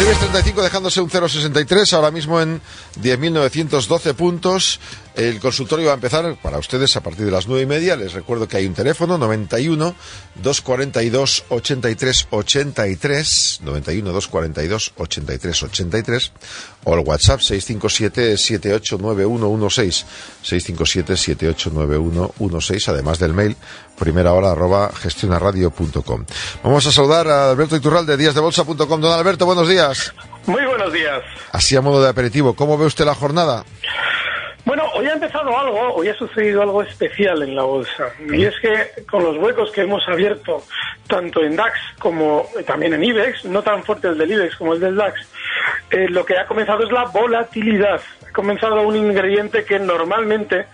El IBEX 35 dejándose un 0,63, ahora mismo en 10.912 puntos. El consultorio va a empezar para ustedes a partir de las nueve y media. Les recuerdo que hay un teléfono 91 242 83 83 91 242 83 83 o el WhatsApp 657 789116 657 789116 además del mail primera hora arroba gestionaradio.com. Vamos a saludar a Alberto Iturral de díasdebolsa.com. Don Alberto, buenos días. Muy buenos días. Así a modo de aperitivo, ¿cómo ve usted la jornada? Bueno, hoy ha empezado algo, hoy ha sucedido algo especial en la bolsa. Y es que con los huecos que hemos abierto, tanto en DAX como también en IBEX, no tan fuerte el del IBEX como el del DAX, eh, lo que ha comenzado es la volatilidad. Ha comenzado un ingrediente que normalmente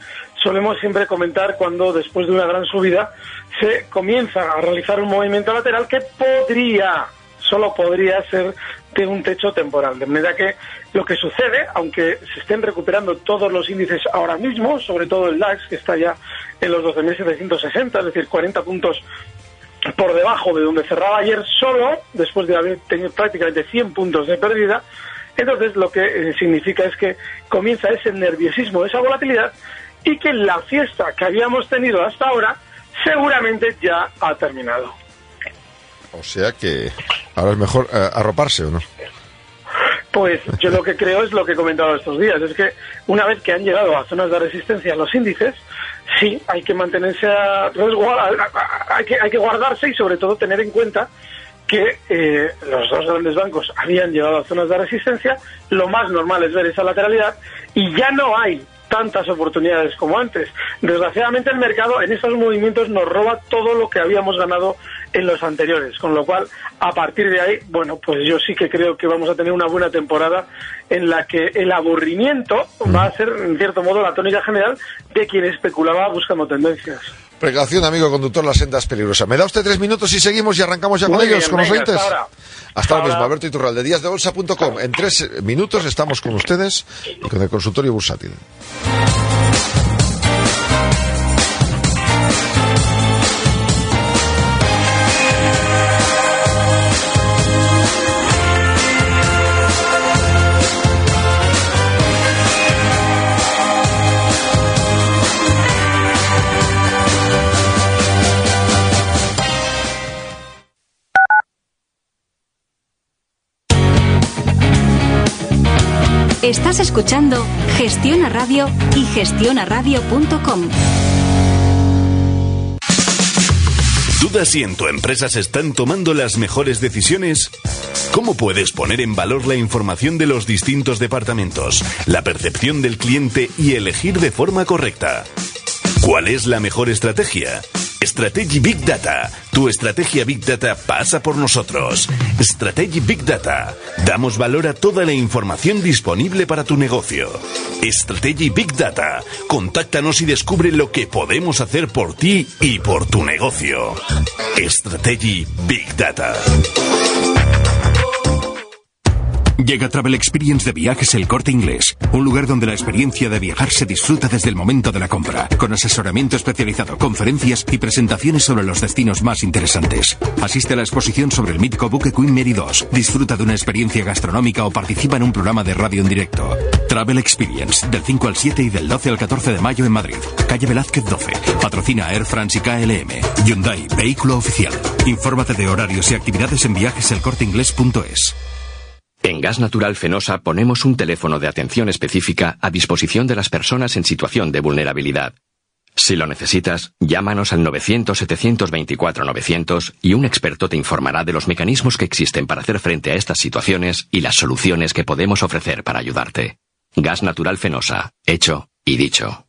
solemos siempre comentar cuando después de una gran subida se comienza a realizar un movimiento lateral que podría, solo podría ser de un techo temporal. De manera que lo que sucede, aunque se estén recuperando todos los índices ahora mismo, sobre todo el DAX, que está ya en los 12.760, es decir, 40 puntos por debajo de donde cerraba ayer solo, después de haber tenido prácticamente 100 puntos de pérdida, entonces lo que eh, significa es que comienza ese nerviosismo, esa volatilidad, y que la fiesta que habíamos tenido hasta ahora seguramente ya ha terminado. O sea que ahora es mejor eh, arroparse o no. Pues yo lo que creo es lo que he comentado estos días, es que una vez que han llegado a zonas de resistencia los índices, sí, hay que mantenerse a, hay que, hay que guardarse y sobre todo tener en cuenta que eh, los dos grandes bancos habían llegado a zonas de resistencia, lo más normal es ver esa lateralidad y ya no hay tantas oportunidades como antes. Desgraciadamente el mercado en estos movimientos nos roba todo lo que habíamos ganado en los anteriores, con lo cual a partir de ahí, bueno, pues yo sí que creo que vamos a tener una buena temporada en la que el aburrimiento va a ser en cierto modo la tónica general de quien especulaba buscando tendencias. Precaución, amigo conductor, la senda es peligrosa. ¿Me da usted tres minutos y seguimos y arrancamos ya con ellos, con los oyentes? Hasta ahora. Hasta ahora mismo, Alberto Iturral, de díasdebolsa.com. En tres minutos estamos con ustedes y con el consultorio bursátil. Escuchando Gestiona Radio y gestionaradio.com. ¿Dudas si en tu empresa se están tomando las mejores decisiones? ¿Cómo puedes poner en valor la información de los distintos departamentos, la percepción del cliente y elegir de forma correcta? ¿Cuál es la mejor estrategia? Strategy Big Data. Tu estrategia Big Data pasa por nosotros. Strategy Big Data. Damos valor a toda la información disponible para tu negocio. Strategy Big Data. Contáctanos y descubre lo que podemos hacer por ti y por tu negocio. Strategy Big Data. Llega Travel Experience de Viajes El Corte Inglés, un lugar donde la experiencia de viajar se disfruta desde el momento de la compra, con asesoramiento especializado, conferencias y presentaciones sobre los destinos más interesantes. Asiste a la exposición sobre el mítico buque Queen Mary 2, disfruta de una experiencia gastronómica o participa en un programa de radio en directo. Travel Experience, del 5 al 7 y del 12 al 14 de mayo en Madrid. Calle Velázquez 12. Patrocina Air France y KLM. Hyundai, vehículo oficial. Infórmate de horarios y actividades en viajeselcorteinglés.es. En Gas Natural Fenosa ponemos un teléfono de atención específica a disposición de las personas en situación de vulnerabilidad. Si lo necesitas, llámanos al 900-724-900 y un experto te informará de los mecanismos que existen para hacer frente a estas situaciones y las soluciones que podemos ofrecer para ayudarte. Gas Natural Fenosa, hecho y dicho.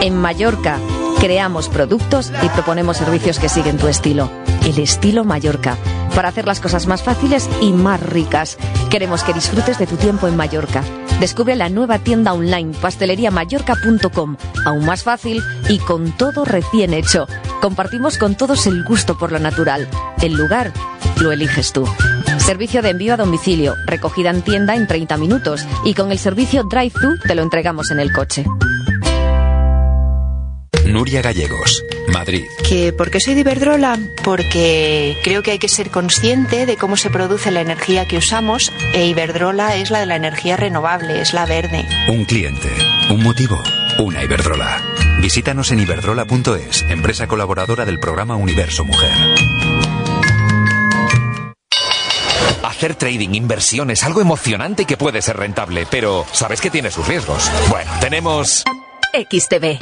En Mallorca Creamos productos y proponemos servicios que siguen tu estilo. El estilo Mallorca. Para hacer las cosas más fáciles y más ricas. Queremos que disfrutes de tu tiempo en Mallorca. Descubre la nueva tienda online pasteleriamallorca.com. Aún más fácil y con todo recién hecho. Compartimos con todos el gusto por lo natural. El lugar lo eliges tú. Servicio de envío a domicilio, recogida en tienda en 30 minutos y con el servicio Drive-Thru te lo entregamos en el coche. Nuria Gallegos, Madrid. ¿Que ¿Por qué soy de Iberdrola? Porque creo que hay que ser consciente de cómo se produce la energía que usamos e Iberdrola es la de la energía renovable, es la verde. Un cliente, un motivo, una Iberdrola. Visítanos en iberdrola.es, empresa colaboradora del programa Universo Mujer. Hacer trading, inversión es algo emocionante y que puede ser rentable, pero sabes que tiene sus riesgos. Bueno, tenemos... XTV.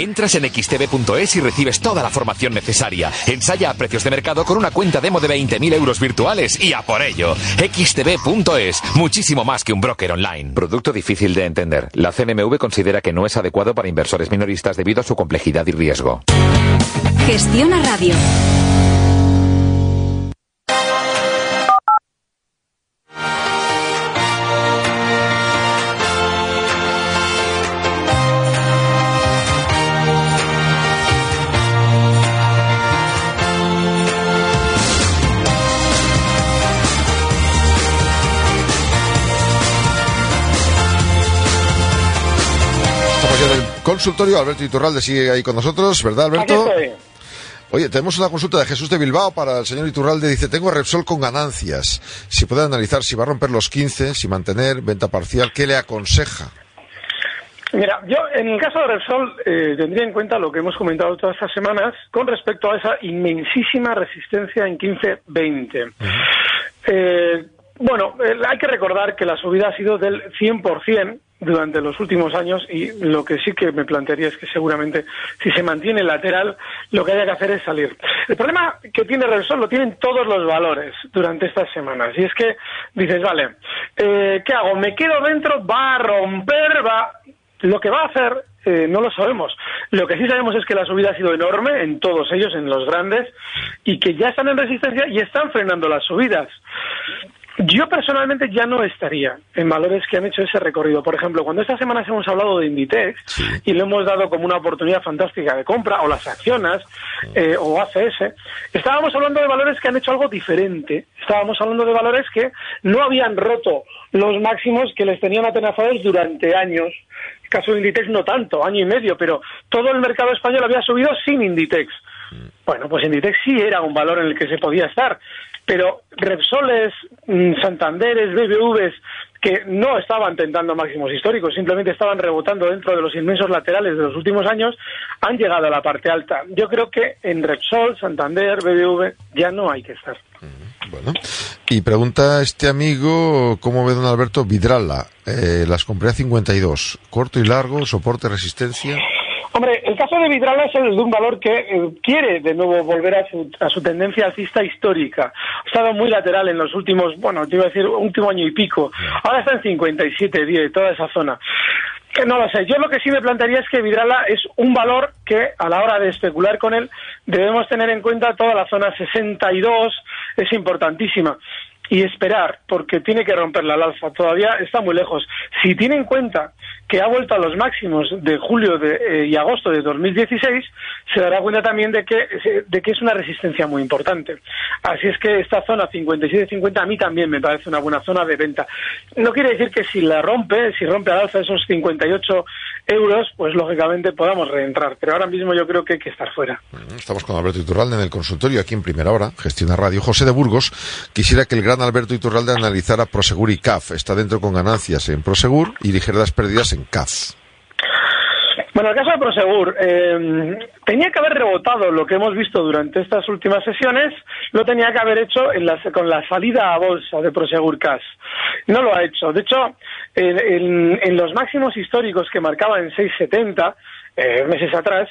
Entras en xtv.es y recibes toda la formación necesaria. Ensaya a precios de mercado con una cuenta demo de 20.000 euros virtuales y a por ello. xtv.es, muchísimo más que un broker online. Producto difícil de entender. La CNMV considera que no es adecuado para inversores minoristas debido a su complejidad y riesgo. Gestiona Radio. Consultorio. Alberto Iturralde sigue ahí con nosotros, ¿verdad, Alberto? Aquí estoy. Oye, tenemos una consulta de Jesús de Bilbao para el señor Iturralde. Dice, tengo Repsol con ganancias. Si puede analizar si va a romper los 15, si mantener, venta parcial, ¿qué le aconseja? Mira, yo en el caso de Repsol eh, tendría en cuenta lo que hemos comentado todas estas semanas con respecto a esa inmensísima resistencia en 15-20. Eh, bueno, eh, hay que recordar que la subida ha sido del 100% durante los últimos años y lo que sí que me plantearía es que seguramente si se mantiene lateral lo que haya que hacer es salir. El problema que tiene Repsol lo tienen todos los valores durante estas semanas y es que dices, vale, eh, ¿qué hago? ¿Me quedo dentro? ¿Va a romper? ¿Va...? Lo que va a hacer eh, no lo sabemos. Lo que sí sabemos es que la subida ha sido enorme en todos ellos, en los grandes, y que ya están en resistencia y están frenando las subidas. Yo personalmente ya no estaría en valores que han hecho ese recorrido. Por ejemplo, cuando estas semanas hemos hablado de Inditex y lo hemos dado como una oportunidad fantástica de compra, o las acciones, eh, o ACS, estábamos hablando de valores que han hecho algo diferente. Estábamos hablando de valores que no habían roto los máximos que les tenían atenazados durante años. El caso de Inditex no tanto, año y medio, pero todo el mercado español había subido sin Inditex. Bueno, pues Inditex sí era un valor en el que se podía estar, pero Repsoles, mm, Santanderes, BBVs, que no estaban tentando máximos históricos, simplemente estaban rebotando dentro de los inmensos laterales de los últimos años, han llegado a la parte alta. Yo creo que en Repsol, Santander, BBV ya no hay que estar. Bueno, y pregunta este amigo, ¿cómo ve don Alberto Vidrala? Eh, las compré a 52, corto y largo, soporte, resistencia. Hombre, el caso de Vidrala es el de un valor que eh, quiere de nuevo volver a su, a su tendencia alcista histórica. Ha estado muy lateral en los últimos, bueno, te iba a decir, último año y pico. Ahora está en 57, 10, toda esa zona. Que no lo sé. Yo lo que sí me plantearía es que Vidrala es un valor que a la hora de especular con él debemos tener en cuenta toda la zona 62, es importantísima y esperar, porque tiene que romperla al alza. Todavía está muy lejos. Si tiene en cuenta que ha vuelto a los máximos de julio de, eh, y agosto de 2016, se dará cuenta también de que, de que es una resistencia muy importante. Así es que esta zona 57-50 a mí también me parece una buena zona de venta. No quiere decir que si la rompe, si rompe al alza esos 58 euros, pues lógicamente podamos reentrar. Pero ahora mismo yo creo que hay que estar fuera. Estamos con Alberto Iturralde en el consultorio aquí en Primera Hora, Gestiona Radio. José de Burgos quisiera que el gran Alberto Iturralde analizara Prosegur y CAF. Está dentro con ganancias en Prosegur y ligeras pérdidas en CAF. Bueno, el caso de Prosegur, eh, tenía que haber rebotado lo que hemos visto durante estas últimas sesiones, lo tenía que haber hecho en las- con la salida a bolsa de Prosegur Cash. No lo ha hecho. De hecho, en, los máximos históricos que marcaba en 6,70, eh, meses atrás,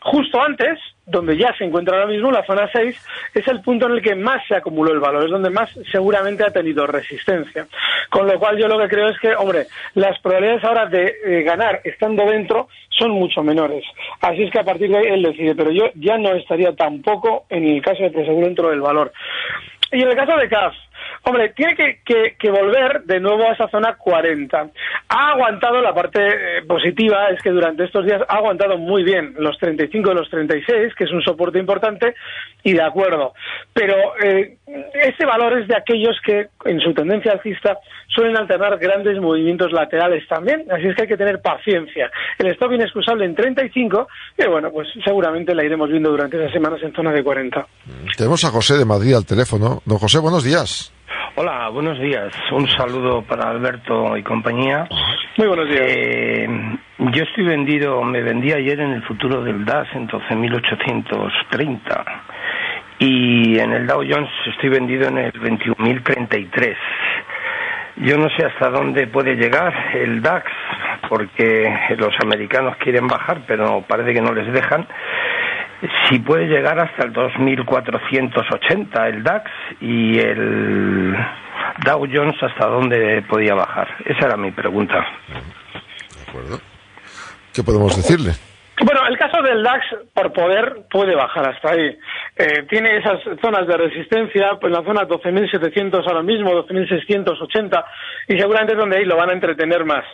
justo antes, donde ya se encuentra ahora mismo, la zona 6, es el punto en el que más se acumuló el valor, es donde más seguramente ha tenido resistencia. Con lo cual yo lo que creo es que, hombre, las probabilidades ahora de eh, ganar estando dentro son mucho menores. Así es que a partir de ahí él decide, pero yo ya no estaría tampoco en el caso de Prosegur dentro del valor. Y en el caso de CAF, Hombre, tiene que, volver de nuevo a esa zona 40. Ha aguantado, la parte eh, positiva es que durante estos días ha aguantado muy bien los 35 y los 36, que es un soporte importante, y de acuerdo. Pero eh, ese valor es de aquellos que, en su tendencia alcista, suelen alternar grandes movimientos laterales también, así es que hay que tener paciencia. El stop inexcusable en 35, y bueno, pues seguramente la iremos viendo durante esas semanas en zona de 40. Tenemos a José de Madrid al teléfono. Don José, buenos días. Hola, buenos días. Un saludo para Alberto y compañía. Muy buenos días. Eh, yo estoy vendido, me vendí ayer en el futuro del DAS en 12.830 y en el Dow Jones estoy vendido en el 21.033. Yo no sé hasta dónde puede llegar el DAX porque los americanos quieren bajar pero parece que no les dejan si puede llegar hasta el 2.480 el DAX y el Dow Jones hasta dónde podía bajar. Esa era mi pregunta. De acuerdo. ¿Qué podemos decirle? Bueno, el caso del DAX, por poder, puede bajar hasta ahí. Eh, tiene esas zonas de resistencia, pues la zona 12.700 ahora mismo, 12.680, y seguramente es donde ahí lo van a entretener más.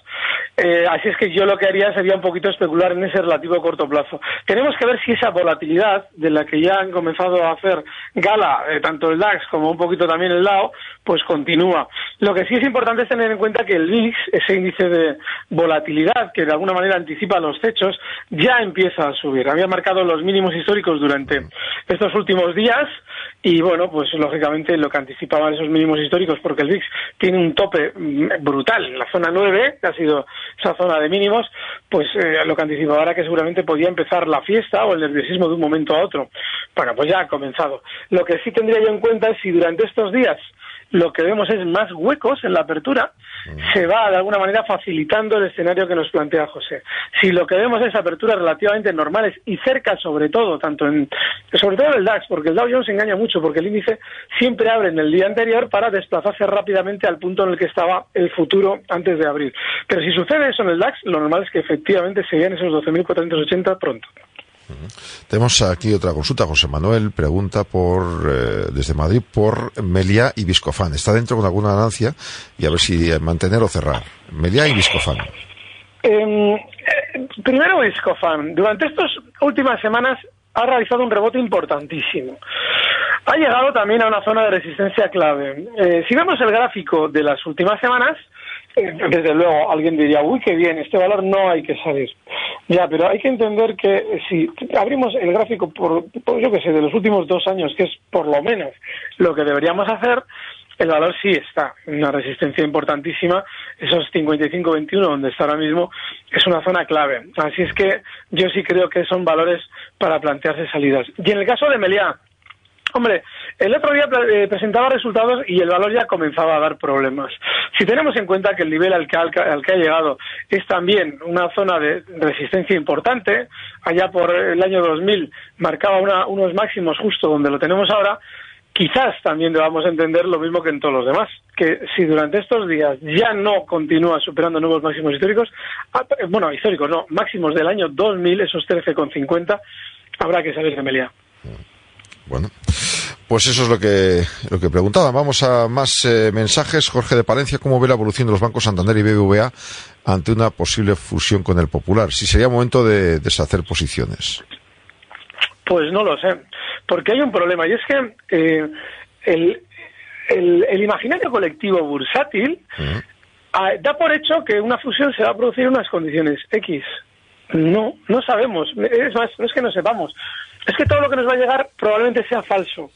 Eh, así es que yo lo que haría sería un poquito especular en ese relativo corto plazo. Tenemos que ver si esa volatilidad, de la que ya han comenzado a hacer gala eh, tanto el DAX como un poquito también el DAO, pues continúa. Lo que sí es importante es tener en cuenta que el VIX, ese índice de volatilidad que de alguna manera anticipa los techos, ya empieza a subir. Había marcado los mínimos históricos durante estos últimos días y bueno, pues lógicamente lo que anticipaban esos mínimos históricos, porque el VIX tiene un tope mm, brutal en la zona 9, que ha sido esa zona de mínimos, pues eh, lo que anticipaba era que seguramente podía empezar la fiesta o el nerviosismo de un momento a otro. Bueno, pues ya ha comenzado. Lo que sí tendría yo en cuenta es si durante estos días lo que vemos es más huecos en la apertura, se va de alguna manera facilitando el escenario que nos plantea José. Si lo que vemos es aperturas relativamente normales y cerca sobre todo, tanto en, sobre todo en el DAX, porque el Dow Jones engaña mucho, porque el índice siempre abre en el día anterior para desplazarse rápidamente al punto en el que estaba el futuro antes de abrir. Pero si sucede eso en el DAX, lo normal es que efectivamente se vean esos 12.480 pronto. Tenemos aquí otra consulta. José Manuel pregunta por eh, desde Madrid por Melia y Viscofan. Está dentro con alguna ganancia y a ver si mantener o cerrar. Melia y Viscofan. Em, eh, primero Viscofan. Durante estas últimas semanas ha realizado un rebote importantísimo. Ha llegado también a una zona de resistencia clave. Eh, si vemos el gráfico de las últimas semanas, desde luego alguien diría, uy, qué bien, este valor no hay que salir. Ya, pero hay que entender que si abrimos el gráfico por, yo que sé, de los últimos dos años, que es por lo menos lo que deberíamos hacer, el valor sí está una resistencia importantísima. Esos 55-21 donde está ahora mismo es una zona clave. Así es que yo sí creo que son valores para plantearse salidas. Y en el caso de Meliá, Hombre, el otro día eh, presentaba resultados y el valor ya comenzaba a dar problemas. Si tenemos en cuenta que el nivel al que, ha llegado es también una zona de resistencia importante, allá por el año 2000 marcaba unos máximos justo donde lo tenemos ahora, quizás también debamos entender lo mismo que en todos los demás, que si durante estos días ya no continúa superando nuevos máximos históricos, bueno, históricos no, máximos del año 2000, esos 13,50, habrá que salir de Melia. Bueno, pues eso es lo que, lo que preguntaba. Vamos a más eh, mensajes. Jorge de Palencia, ¿cómo ve la evolución de los bancos Santander y BBVA ante una posible fusión con el Popular? Si sería momento de deshacer posiciones. Pues no lo sé, porque hay un problema y es que eh, el, el, imaginario colectivo bursátil ah, da por hecho que una fusión se va a producir en unas condiciones X. No, no sabemos. Es más, no es que no sepamos es que todo lo que nos va a llegar probablemente sea falso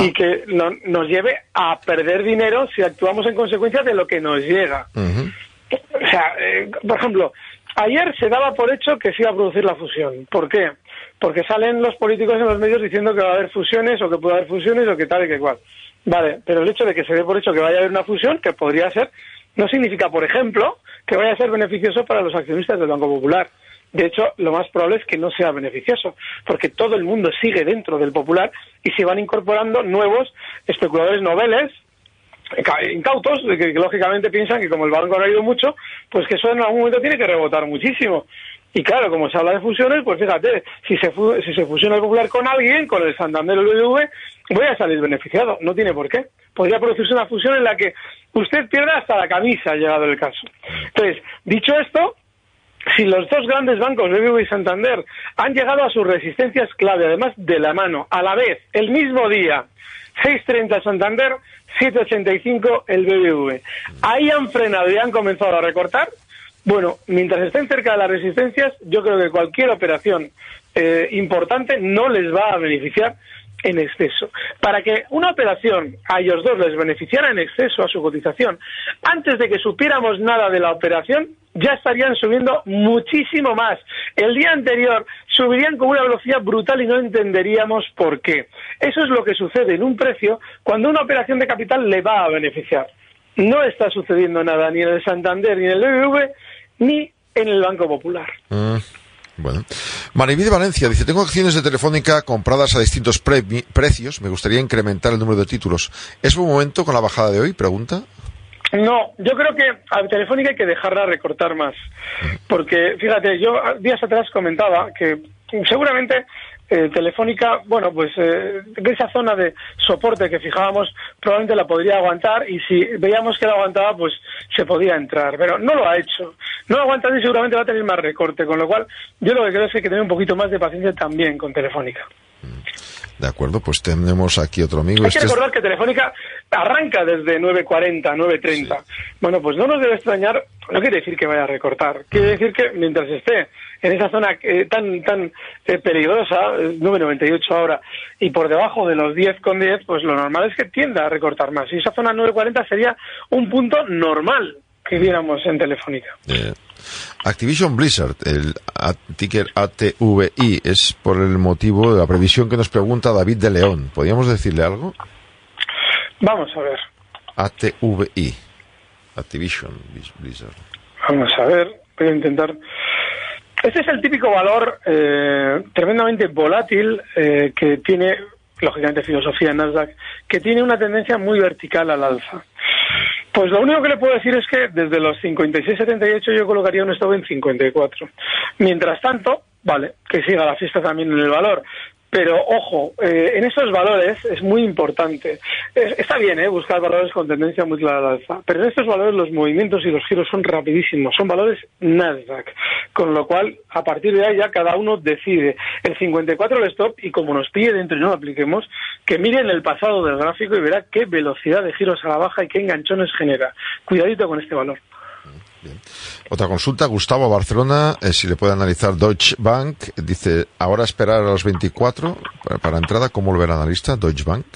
y ah. que nos lleve a perder dinero si actuamos en consecuencia de lo que nos llega. O sea, eh, por ejemplo, ayer se daba por hecho que se iba a producir la fusión. ¿Por qué? Porque salen los políticos en los medios diciendo que va a haber fusiones o que puede haber fusiones o que tal y que cual. Vale, pero el hecho de que se dé por hecho que vaya a haber una fusión, que podría ser, no significa, por ejemplo, que vaya a ser beneficioso para los accionistas del Banco Popular De hecho, lo más probable es que no sea beneficioso, porque todo el mundo sigue dentro del popular y se van incorporando nuevos especuladores noveles, incautos, que, lógicamente piensan que como el banco ha caído mucho, pues que eso en algún momento tiene que rebotar muchísimo. Y claro, como se habla de fusiones, pues fíjate, si se, si se fusiona el Popular con alguien, con el Santander o el BBV, voy a salir beneficiado. No tiene por qué. Podría producirse una fusión en la que usted pierda hasta la camisa, llegado el caso. Entonces, dicho esto, si los dos grandes bancos, BBV y Santander, han llegado a sus resistencias clave, además de la mano, a la vez, el mismo día, 6.30 Santander, 7.85 el BBV. Ahí han frenado y han comenzado a recortar. Bueno, mientras estén cerca de las resistencias, yo creo que cualquier operación eh, importante no les va a beneficiar en exceso. Para que una operación a ellos dos les beneficiara en exceso a su cotización, antes de que supiéramos nada de la operación, ya estarían subiendo muchísimo más. El día anterior subirían con una velocidad brutal y no entenderíamos por qué. Eso es lo que sucede en un precio cuando una operación de capital le va a beneficiar. No está sucediendo nada ni en el Santander, ni en el BBV, ni en el Banco Popular. Mm. Bueno. Mariví de Valencia dice, tengo acciones de Telefónica compradas a distintos precios, me gustaría incrementar el número de títulos. ¿Es buen momento con la bajada de hoy? Pregunta. No, yo creo que a Telefónica hay que dejarla recortar más. Porque, fíjate, yo días atrás comentaba que seguramente eh, Telefónica, bueno, pues eh, esa zona de soporte que fijábamos probablemente la podría aguantar y si veíamos que la aguantaba, pues se podía entrar. Pero no lo ha hecho. No lo ha aguantado y seguramente va a tener más recorte. Con lo cual, yo lo que creo es que hay que tener un poquito más de paciencia también con Telefónica. De acuerdo, pues tenemos aquí otro amigo. Hay que recordar que Telefónica arranca desde 9.40, 9.30. Bueno, pues no nos debe extrañar, no quiere decir que vaya a recortar, quiere decir que mientras esté en esa zona eh, tan tan eh, peligrosa, 9.98 ahora, y por debajo de los 10,10, pues lo normal es que tienda a recortar más. Y esa zona 9.40 sería un punto normal que viéramos en Telefónica. Eh, Activision Blizzard, el ticker ATVI, es por el motivo de la previsión que nos pregunta David de León. ¿Podríamos decirle algo? Vamos a ver. ATVI, Activision Blizzard. Vamos a ver, voy a intentar. Este es el típico valor eh, tremendamente volátil eh, que tiene, lógicamente, filosofía Nasdaq, que tiene una tendencia muy vertical al alza. Pues lo único que le puedo decir es que desde los 56-78 yo colocaría un stop en 54. Mientras tanto, vale, que siga la fiesta también en el valor. Pero ojo, eh, en esos valores es muy importante. está bien eh, buscar valores con tendencia muy clara al alza, pero en estos valores los movimientos y los giros son rapidísimos, son valores Nasdaq. Con lo cual, a partir de ahí ya cada uno decide. El 54 el stop y como nos pide dentro y no lo apliquemos, que miren el pasado del gráfico y verá qué velocidad de giros a la baja y qué enganchones genera. Cuidadito con este valor. Otra consulta, Gustavo Barcelona, eh, si le puede analizar Deutsche Bank, dice, ahora esperar a los 24 para, entrada, ¿cómo lo ve el analista Deutsche Bank?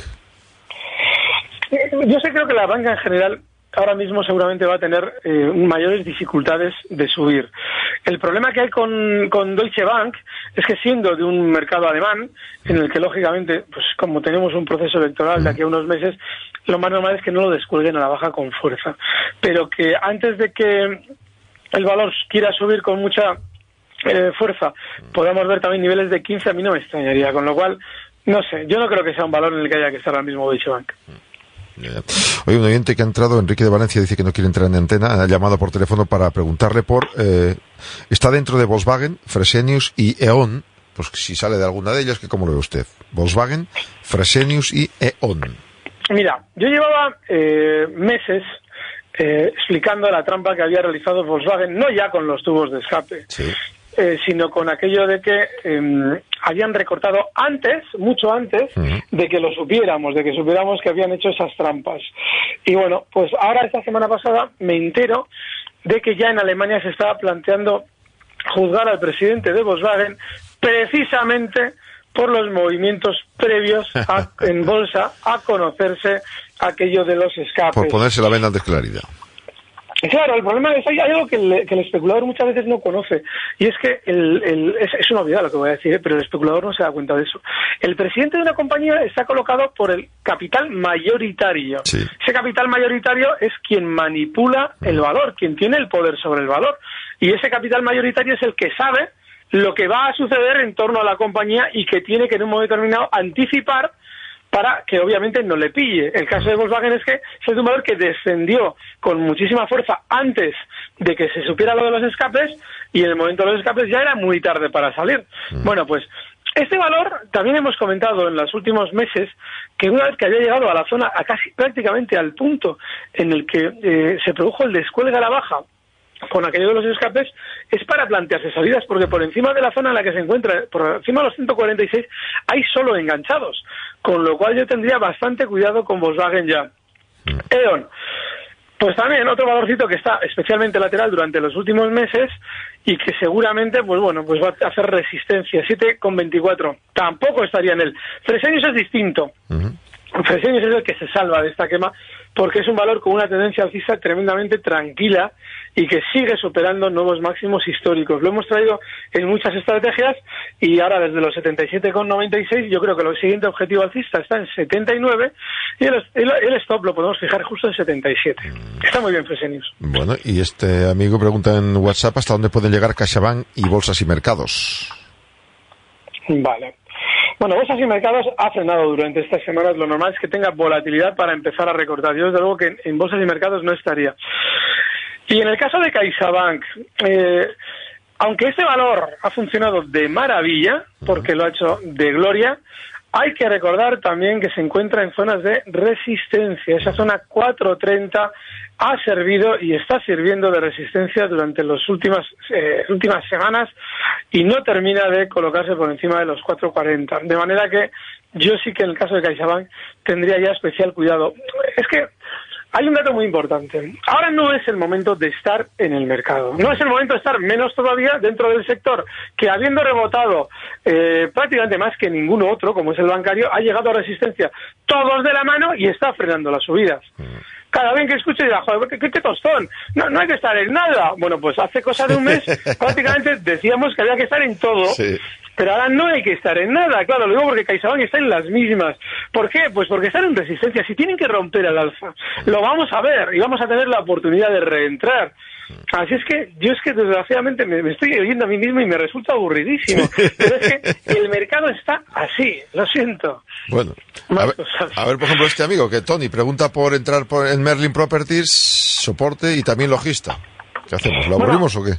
Yo sé creo que la banca en general ahora mismo seguramente va a tener eh, mayores dificultades de subir. El problema que hay con, con, Deutsche Bank es que siendo de un mercado alemán, en el que lógicamente, pues como tenemos un proceso electoral de aquí a unos meses, lo más normal es que no lo descuelguen a la baja con fuerza. Pero que antes de que el valor quiera subir con mucha eh, fuerza, podamos ver también niveles de 15, a mí no me extrañaría. Con lo cual, no sé, yo no creo que sea un valor en el que haya que estar ahora mismo Deutsche Bank. Hoy un oyente que ha entrado, Enrique de Valencia, dice que no quiere entrar en antena, ha llamado por teléfono para preguntarle por... Eh, está dentro de Volkswagen, Fresenius y E.ON, pues si sale de alguna de ellas, que cómo lo ve usted. Volkswagen, Fresenius y E.ON. Mira, yo llevaba eh, meses eh, explicando la trampa que había realizado Volkswagen, no ya con los tubos de escape, eh, sino con aquello de que em, habían recortado antes, mucho antes, de que lo supiéramos, de que supiéramos que habían hecho esas trampas. Y bueno, pues ahora esta semana pasada me entero de que ya en Alemania se estaba planteando juzgar al presidente de Volkswagen precisamente por los movimientos previos en bolsa a conocerse aquello de los escapes. Por ponerse la venda de claridad. Claro, el problema es hay algo que, el especulador muchas veces no conoce y es que el, es, una obviedad lo que voy a decir, ¿eh? pero el especulador no se da cuenta de eso. El presidente de una compañía está colocado por el capital mayoritario. Ese capital mayoritario es quien manipula el valor, quien tiene el poder sobre el valor y ese capital mayoritario es el que sabe lo que va a suceder en torno a la compañía y que tiene que en un momento determinado anticipar para que obviamente no le pille. El caso de Volkswagen es que es un valor que descendió con muchísima fuerza antes de que se supiera lo de los escapes y en el momento de los escapes ya era muy tarde para salir. Bueno, pues este valor también hemos comentado en los últimos meses que una vez que había llegado a la zona, a casi prácticamente al punto en el que eh, se produjo el descuelgue a la baja con aquello de los escapes, es para plantearse salidas, porque por encima de la zona en la que se encuentra, por encima de los 146, hay solo enganchados, con lo cual yo tendría bastante cuidado con Volkswagen ya. E.ON, pues también otro valorcito que está especialmente lateral durante los últimos meses y que seguramente, pues bueno, pues va a hacer resistencia. 7,24. Tampoco estaría en él. Fresenius es distinto. Fresenius es el que se salva de esta quema porque es un valor con una tendencia alcista tremendamente tranquila y que sigue superando nuevos máximos históricos. Lo hemos traído en muchas estrategias y ahora desde los 77,96 yo creo que el siguiente objetivo alcista está en 79 y el, el, stop lo podemos fijar justo en 77. Está muy bien Fresenius. Bueno, y este amigo pregunta en WhatsApp hasta dónde pueden llegar CaixaBank y bolsas y mercados. Vale. Bueno, bolsas y mercados ha frenado durante estas semanas. Lo normal es que tenga volatilidad para empezar a recortar. Yo, desde luego, que en bolsas y mercados no estaría. Y en el caso de CaixaBank, eh, aunque este valor ha funcionado de maravilla, porque lo ha hecho de gloria, hay que recordar también que se encuentra en zonas de resistencia. Esa zona 430 ha servido y está sirviendo de resistencia durante las últimas, eh, últimas semanas y no termina de colocarse por encima de los 440. De manera que yo sí que en el caso de CaixaBank tendría ya especial cuidado. Es que hay un dato muy importante. Ahora no es el momento de estar en el mercado. No es el momento de estar menos todavía dentro del sector que, habiendo rebotado eh, prácticamente más que ninguno otro, como es el bancario, ha llegado a resistencia todos de la mano y está frenando las subidas. Cada vez que escuche dirá, joder, ¿qué, qué, tostón? No, no hay que estar en nada. Bueno, pues hace cosa de un mes prácticamente decíamos que había que estar en todo. Pero ahora no hay que estar en nada, claro, lo digo porque CaixaBank está en las mismas. ¿Por qué? Pues porque están en resistencia. Si tienen que romper al alza, lo vamos a ver y vamos a tener la oportunidad de reentrar. Así es que yo es que desgraciadamente me, estoy oyendo a mí mismo y me resulta aburridísimo. Pero es que el mercado está así, lo siento. Bueno, a ver, por ejemplo, este amigo que Tony pregunta por entrar por, en Merlin Properties, soporte y también logista. ¿Qué hacemos? ¿Lo aburrimos o qué?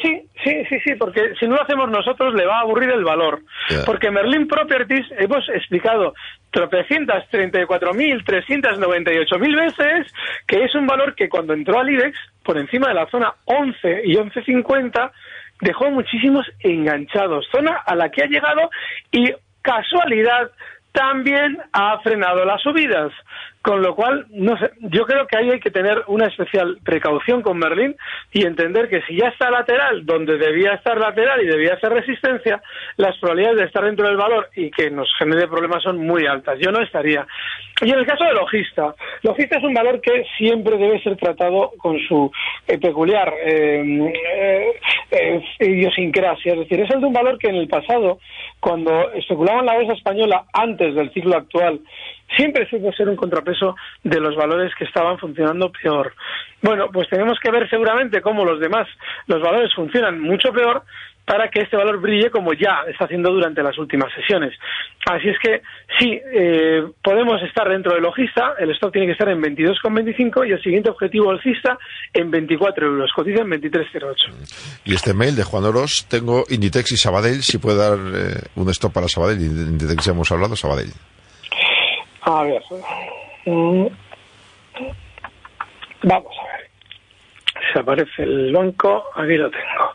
sí, sí, sí, sí, porque si no lo hacemos nosotros le va a aburrir el valor. Porque Merlin Properties hemos explicado tropecientas treinta y cuatro mil trescientas noventa y ocho mil veces que es un valor que cuando entró al IBEX por encima de la zona 11 y 11.50 dejó muchísimos enganchados, zona a la que ha llegado y casualidad también ha frenado las subidas. Con lo cual, no sé, yo creo que ahí hay que tener una especial precaución con Merlín y entender que si ya está lateral, donde debía estar lateral y debía hacer resistencia, las probabilidades de estar dentro del valor y que nos genere problemas son muy altas. Yo no estaría. Y en el caso de Logista, Logista es un valor que siempre debe ser tratado con su eh, peculiar eh, eh, idiosincrasia. Es decir, es el de un valor que en el pasado, cuando especulaba en la bolsa española antes del ciclo actual, siempre supo ser un contrapeso de los valores que estaban funcionando peor. Bueno, pues tenemos que ver seguramente cómo los demás, los valores funcionan mucho peor para que este valor brille como ya está haciendo durante las últimas sesiones. Así es que sí, eh, podemos estar dentro del logista, el stock tiene que estar en 22,25 y el siguiente objetivo alcista en 24 euros, cotiza en 23,08. Y este mail de Juan Oros, tengo Inditex y Sabadell, si puede dar eh, un stop para Sabadell, Inditex ya hemos hablado, Sabadell. A ver. Mm. Vamos a ver. Se aparece el banco. Aquí lo tengo.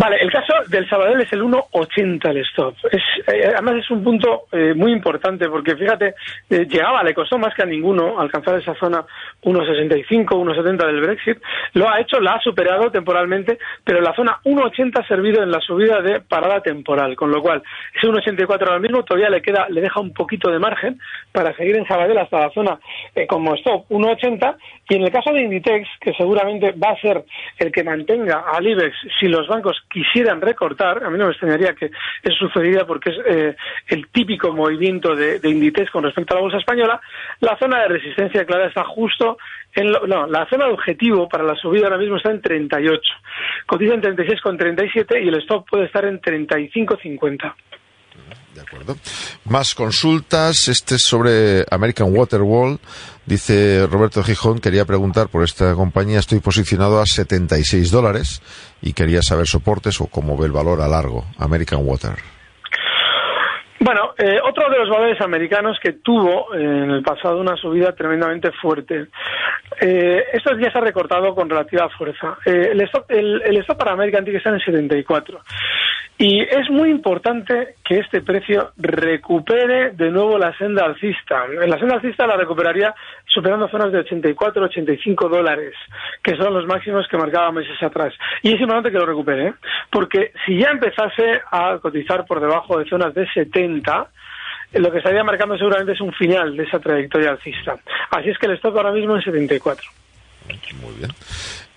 Vale, el caso del Sabadell es el 1,80 el stop. Es, eh, además es un punto eh, muy importante porque fíjate, eh, llegaba, le costó más que a ninguno alcanzar esa zona 1,65, 1,70 del Brexit. Lo ha hecho, la ha superado temporalmente, pero la zona 1,80 ha servido en la subida de parada temporal, con lo cual ese 1,84 ahora mismo todavía le queda, le deja un poquito de margen para seguir en Sabadell hasta la zona como stop 1,80 y en el caso de Inditex, que seguramente va a ser el que mantenga al IBEX si los bancos quisieran recortar, a mí no me extrañaría que eso sucediera porque es eh, el típico movimiento de, de con respecto a la bolsa española, la zona de resistencia clara está justo en lo, no, la zona de objetivo para la subida ahora mismo está en 38. Cotiza en 36,37 y el stop puede estar en 35,50. De acuerdo. Más consultas. Este es sobre American Water Wall. Dice Roberto Gijón, quería preguntar por esta compañía. Estoy posicionado a 76 dólares y quería saber soportes o cómo ve el valor a largo. American Water. Bueno, eh, otro de los valores americanos que tuvo en el pasado una subida tremendamente fuerte. Eh, estos días ha recortado con relativa fuerza. Eh, el, stop, el, el para América tiene que estar en 74. Y es muy importante que este precio recupere de nuevo la senda alcista. La senda alcista la recuperaría superando zonas de 84, 85 dólares, que son los máximos que marcaba meses atrás. Y es importante que lo recupere, ¿eh? porque si ya empezase a cotizar por debajo de zonas de 70, lo que estaría marcando seguramente es un final de esa trayectoria alcista. Así es que el stock ahora mismo en 74. Muy bien.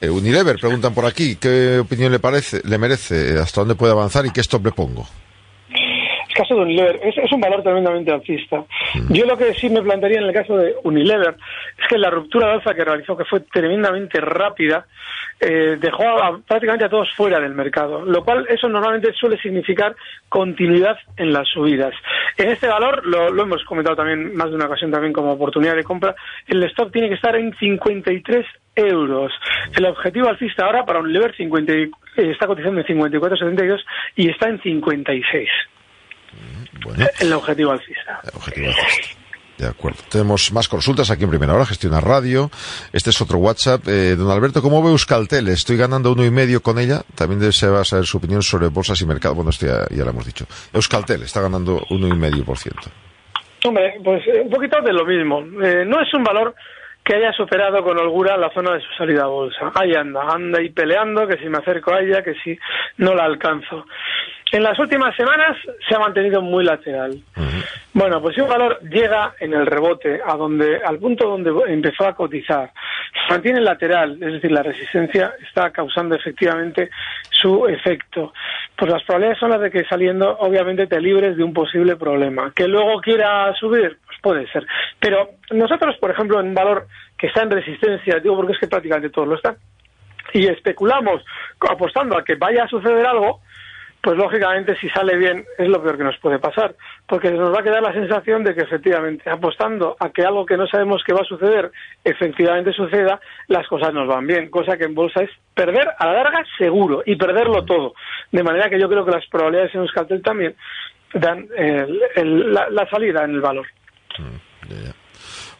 Eh, Unilever, preguntan por aquí, ¿qué opinión le parece, le merece, hasta dónde puede avanzar y qué stop le pongo? El caso de Unilever es, es un valor tremendamente alcista. Yo lo que sí me plantearía en el caso de Unilever es que la ruptura de alza que realizó, que fue tremendamente rápida, eh, dejó a- prácticamente a todos fuera del mercado, lo cual eso normalmente suele significar continuidad en las subidas. En este valor, lo, lo hemos comentado también más de una ocasión también como oportunidad de compra, el stop tiene que estar en 53 euros. El objetivo alcista ahora para Unilever 50 y- eh, está cotizando en 54,72 y está en 56. El objetivo alcista. Objetivo alcista. De acuerdo. Tenemos más consultas aquí en primera hora, gestiona radio. Este es otro WhatsApp. Eh, don Alberto, ¿cómo ve Euskaltel? Estoy ganando uno y medio con ella. También desea saber su opinión sobre bolsas y mercado. Bueno, esto ya, ya lo hemos dicho. Euskaltel está ganando uno y medio por ciento. Hombre, pues eh, un poquito de lo mismo. Eh, no es un valor que haya superado con holgura la zona de su salida a bolsa. Ahí anda, anda ahí peleando, que si me acerco a ella, que si no la alcanzo. En las últimas semanas se ha mantenido muy lateral. Bueno, pues si un valor llega en el rebote a donde, al punto donde empezó a cotizar, se mantiene lateral, es decir, la resistencia está causando efectivamente su efecto. Pues las probabilidades son las de que saliendo, obviamente, te libres de un posible problema. Que luego quiera subir, pues puede ser. Pero nosotros, por ejemplo, en un valor que está en resistencia, digo porque es que prácticamente todos lo están, y especulamos apostando a que vaya a suceder algo, pues lógicamente si sale bien es lo peor que nos puede pasar, porque nos va a quedar la sensación de que efectivamente apostando a que algo que no sabemos que va a suceder efectivamente suceda, las cosas nos van bien, cosa que en bolsa es perder a la larga seguro y perderlo todo, de manera que yo creo que las probabilidades en Euskaltel también dan el- la, la salida en el valor.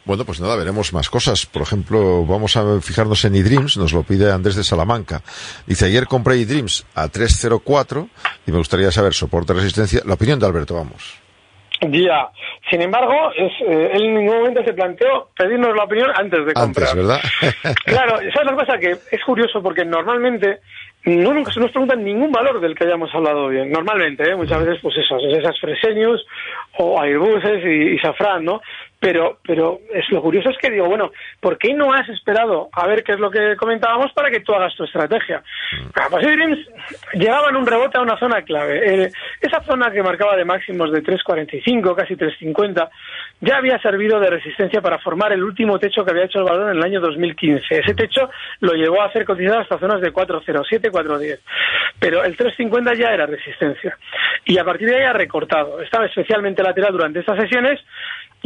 Bueno, pues nada, veremos más cosas. Por ejemplo, vamos a fijarnos en eDreams, nos lo pide Andrés de Salamanca. Dice, ayer compré eDreams a 304 y me gustaría saber soporte resistencia. La opinión de Alberto, vamos. Ya, sin embargo, es, eh, él en ningún momento se planteó pedirnos la opinión antes de comprar. Antes, ¿verdad? Claro, ¿sabes lo que pasa? Que es curioso porque normalmente no nunca se nos preguntan ningún valor del que hayamos hablado bien. Normalmente, ¿eh? muchas veces, pues eso, esas Fresenius o Airbuses y, y Safran, ¿no? Pero, pero es lo curioso es que digo, bueno, ¿por qué no has esperado a ver qué es lo que comentábamos para que tú hagas tu estrategia? Ah, Pues Dreams llegaba en un rebote a una zona clave. Eh, esa zona que marcaba de máximos de 3.45, casi 3.50, ya había servido de resistencia para formar el último techo que había hecho el valor en el año 2015. Ese techo lo llevó a hacer cotizar hasta zonas de 4.07, 4.10. Pero el 3.50 ya era resistencia. Y a partir de ahí ha recortado. Estaba especialmente lateral durante estas sesiones.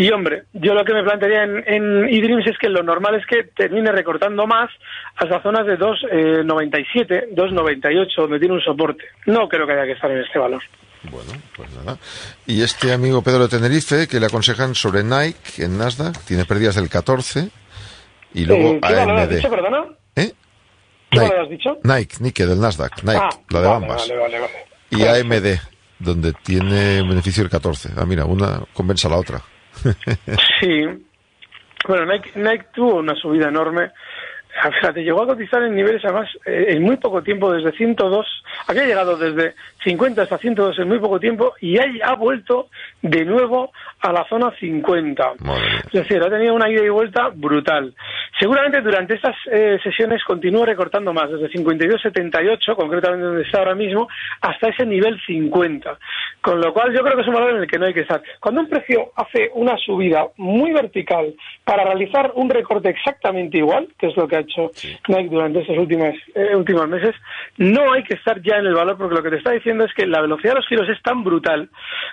Y hombre, yo lo que me plantearía en, en eDreams es que lo normal es que termine recortando más hasta zonas de 2.97, 2.98, donde tiene un soporte. No creo que haya que estar en este valor. Bueno, pues nada. Y este amigo Pedro de Tenerife, que le aconsejan sobre Nike en Nasdaq, tiene pérdidas del 14 y luego Eh, ¿Qué has AMD. dicho, perdona? ¿Eh? ¿Qué Nike. has dicho? Nike, Nike del Nasdaq, Nike, Ah, la de vale, ambas. Vale, vale, vale. Y AMD, donde tiene beneficio del 14. Ah, mira, una compensa a la otra. Sí. Bueno, Nike, Nike tuvo una subida enorme. Fíjate, llegó a cotizar en niveles además eh, en muy poco tiempo, desde 102 Había llegado desde 50 hasta 102 en muy poco tiempo y ahí ha vuelto de nuevo a la zona 50. Es decir, ha tenido una ida y vuelta brutal. Seguramente durante estas eh, sesiones continúa recortando más, desde 52,78, concretamente donde está ahora mismo, hasta ese nivel 50. Con lo cual yo creo que es un valor en el que no hay que estar. Cuando un precio hace una subida muy vertical para realizar un recorte exactamente igual, que es lo que ha hecho Nike durante estos últimos, eh, últimos meses, no hay que estar ya en el valor porque lo que te está diciendo es que la velocidad de los giros es tan brutal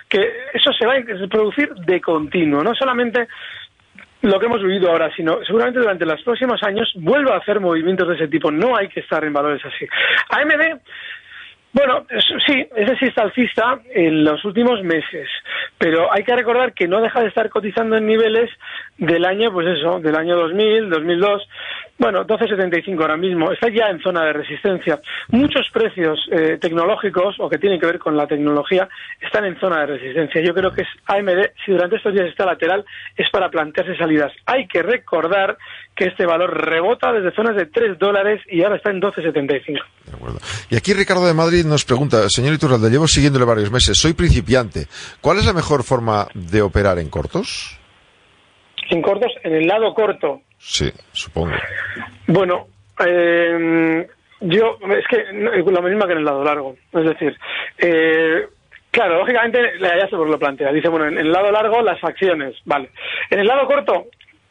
que eso se va a producir de continuo, no solamente lo que hemos vivido ahora, sino seguramente durante los próximos años vuelva a hacer movimientos de ese tipo. No hay que estar en valores así. AMD bueno, sí, ese sí está alcista en los últimos meses, pero hay que recordar que no deja de estar cotizando en niveles del año, pues eso, del año 2000, 2002, bueno, 12.75 ahora mismo, está ya en zona de resistencia. Muchos precios eh, tecnológicos o que tienen que ver con la tecnología están en zona de resistencia. Yo creo que es AMD, si durante estos días está lateral, es para plantearse salidas. Hay que recordar que este valor rebota desde zonas de 3 dólares y ahora está en 12.75. Y aquí Ricardo de Madrid nos pregunta, señor Iturralde, llevo siguiéndole varios meses, soy principiante. ¿Cuál es la mejor forma de operar en cortos? En cortos, en el lado corto. Sí, supongo. Bueno, eh, yo, es que lo mismo que en el lado largo. Es decir, eh, Claro, lógicamente, ya se lo plantea. Dice, bueno, en el lado largo las acciones, vale. En el lado corto,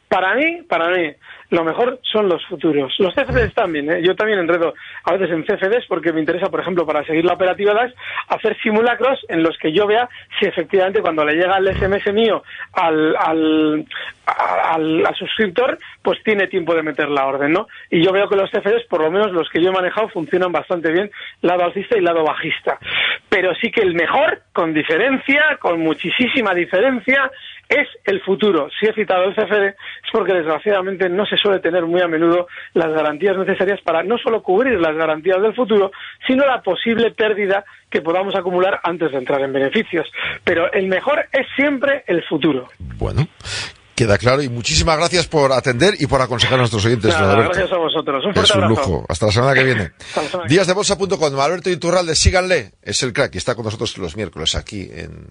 para mí, para mí, lo mejor son los futuros. Los CFDs también, ¿eh? yo también enredo a veces en CFDs porque me interesa, por ejemplo, para seguir la operativa DAX, hacer simulacros en los que yo vea si efectivamente cuando le llega el SMS mío al, al, al, suscriptor, pues tiene tiempo de meter la orden, ¿no? Y yo veo que los CFDs, por lo menos los que yo he manejado, funcionan bastante bien, lado alcista y lado bajista. Pero sí que el mejor, con diferencia, con muchísima diferencia, es el futuro. Si he citado el CFD es porque desgraciadamente no se suele tener muy a menudo las garantías necesarias para no solo cubrir las garantías del futuro, sino la posible pérdida que podamos acumular antes de entrar en beneficios. Pero el mejor es siempre el futuro. Bueno, Queda claro y muchísimas gracias por atender y por aconsejar a nuestros oyentes. gracias a vosotros. Un es un lujo. Hasta la semana que viene. Díasdebolsa.com. Alberto Iturralde, síganle. Es el crack y está con nosotros los miércoles aquí en...